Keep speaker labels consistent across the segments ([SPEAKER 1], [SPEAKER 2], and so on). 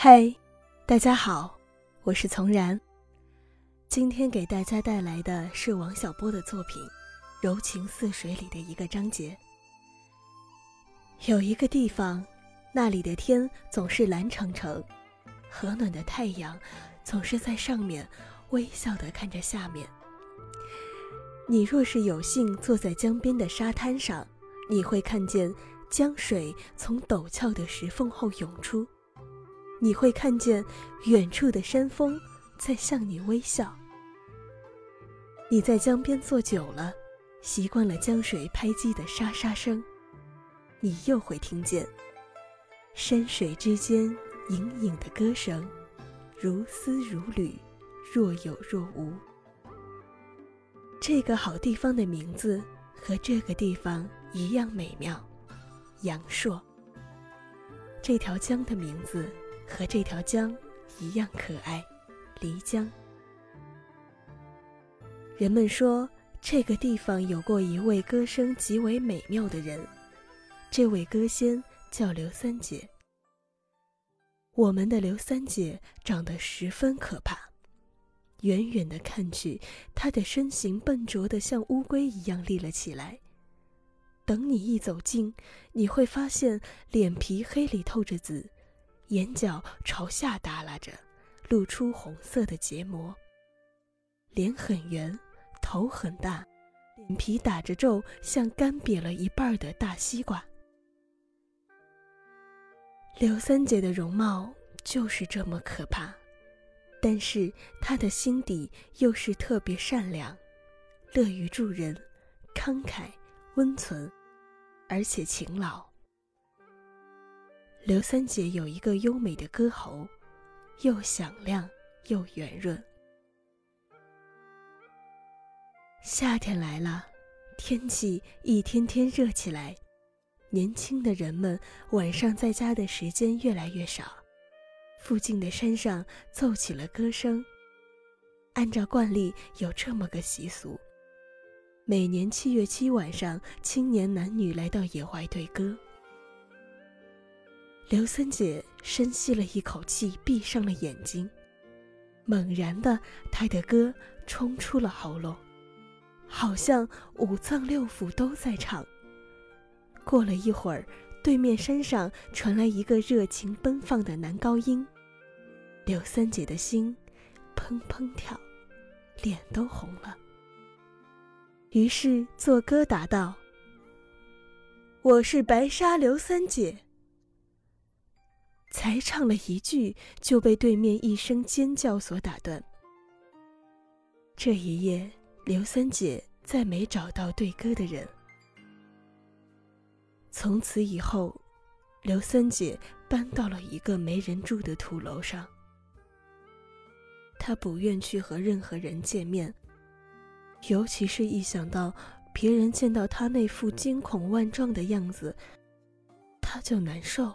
[SPEAKER 1] 嗨，大家好，我是从然。今天给大家带来的是王小波的作品《柔情似水》里的一个章节。有一个地方，那里的天总是蓝澄澄，和暖的太阳总是在上面微笑的看着下面。你若是有幸坐在江边的沙滩上，你会看见江水从陡峭的石缝后涌出。你会看见远处的山峰在向你微笑。你在江边坐久了，习惯了江水拍击的沙沙声，你又会听见山水之间隐隐的歌声，如丝如缕，若有若无。这个好地方的名字和这个地方一样美妙，阳朔。这条江的名字。和这条江一样可爱，漓江。人们说这个地方有过一位歌声极为美妙的人，这位歌仙叫刘三姐。我们的刘三姐长得十分可怕，远远的看去，她的身形笨拙的像乌龟一样立了起来。等你一走近，你会发现脸皮黑里透着紫。眼角朝下耷拉着，露出红色的结膜。脸很圆，头很大，脸皮打着皱，像干瘪了一半的大西瓜。刘三姐的容貌就是这么可怕，但是她的心底又是特别善良，乐于助人，慷慨温存，而且勤劳。刘三姐有一个优美的歌喉，又响亮又圆润。夏天来了，天气一天天热起来，年轻的人们晚上在家的时间越来越少，附近的山上奏起了歌声。按照惯例，有这么个习俗：每年七月七晚上，青年男女来到野外对歌。刘三姐深吸了一口气，闭上了眼睛。猛然的，她的歌冲出了喉咙，好像五脏六腑都在唱。过了一会儿，对面山上传来一个热情奔放的男高音。刘三姐的心砰砰跳，脸都红了。于是作歌答道：“我是白沙刘三姐。”才唱了一句，就被对面一声尖叫所打断。这一夜，刘三姐再没找到对歌的人。从此以后，刘三姐搬到了一个没人住的土楼上。她不愿去和任何人见面，尤其是一想到别人见到她那副惊恐万状的样子，她就难受。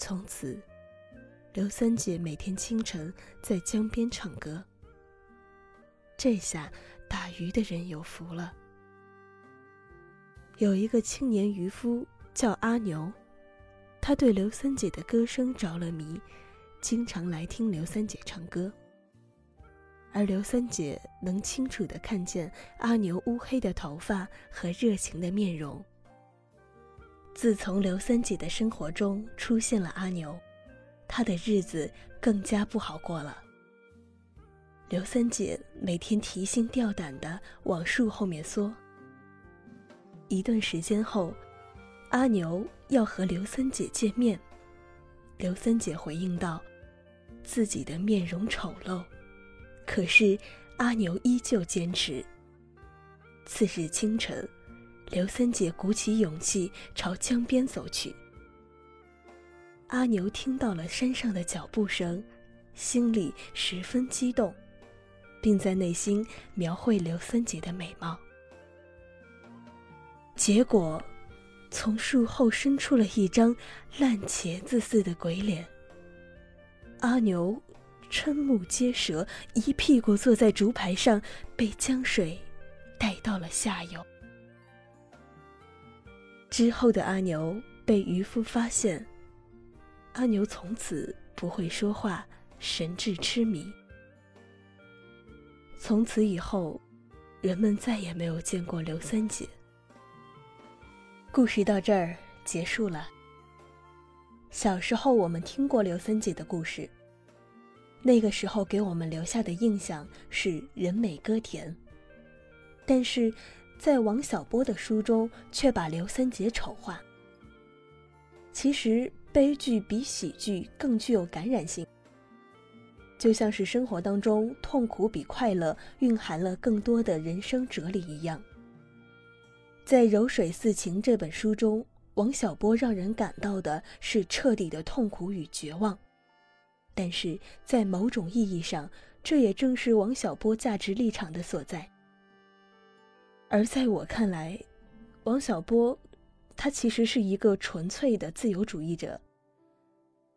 [SPEAKER 1] 从此，刘三姐每天清晨在江边唱歌。这下打鱼的人有福了。有一个青年渔夫叫阿牛，他对刘三姐的歌声着了迷，经常来听刘三姐唱歌。而刘三姐能清楚的看见阿牛乌黑的头发和热情的面容。自从刘三姐的生活中出现了阿牛，她的日子更加不好过了。刘三姐每天提心吊胆地往树后面缩。一段时间后，阿牛要和刘三姐见面，刘三姐回应道：“自己的面容丑陋。”可是阿牛依旧坚持。次日清晨。刘三姐鼓起勇气朝江边走去。阿牛听到了山上的脚步声，心里十分激动，并在内心描绘刘三姐的美貌。结果，从树后伸出了一张烂茄子似的鬼脸。阿牛瞠目结舌，一屁股坐在竹排上，被江水带到了下游。之后的阿牛被渔夫发现，阿牛从此不会说话，神志痴迷。从此以后，人们再也没有见过刘三姐。故事到这儿结束了。小时候我们听过刘三姐的故事，那个时候给我们留下的印象是人美歌甜。但是，在王小波的书中却把刘三姐丑化。其实悲剧比喜剧更具有感染性，就像是生活当中痛苦比快乐蕴含了更多的人生哲理一样。在《柔水似情》这本书中，王小波让人感到的是彻底的痛苦与绝望，但是在某种意义上，这也正是王小波价值立场的所在。而在我看来，王小波，他其实是一个纯粹的自由主义者。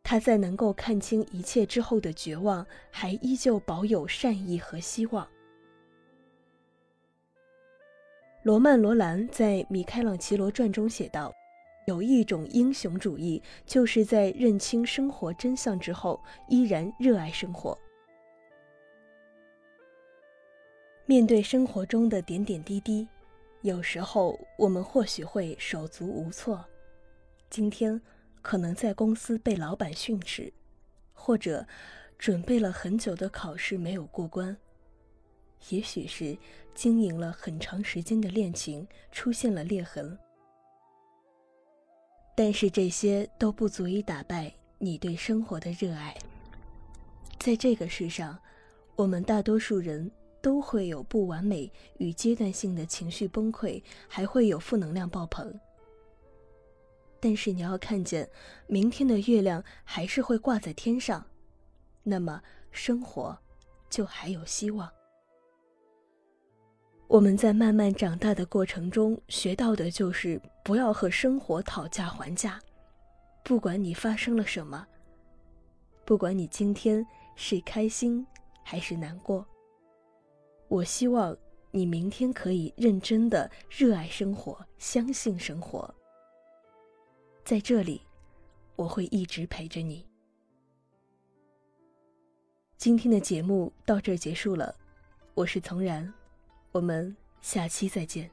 [SPEAKER 1] 他在能够看清一切之后的绝望，还依旧保有善意和希望。罗曼·罗兰在《米开朗基罗传》中写道：“有一种英雄主义，就是在认清生活真相之后，依然热爱生活。面对生活中的点点滴滴，有时候我们或许会手足无措。今天可能在公司被老板训斥，或者准备了很久的考试没有过关。”也许是经营了很长时间的恋情出现了裂痕，但是这些都不足以打败你对生活的热爱。在这个世上，我们大多数人都会有不完美与阶段性的情绪崩溃，还会有负能量爆棚。但是你要看见，明天的月亮还是会挂在天上，那么生活就还有希望。我们在慢慢长大的过程中学到的就是不要和生活讨价还价，不管你发生了什么，不管你今天是开心还是难过，我希望你明天可以认真的热爱生活，相信生活。在这里，我会一直陪着你。今天的节目到这儿结束了，我是从然。我们下期再见。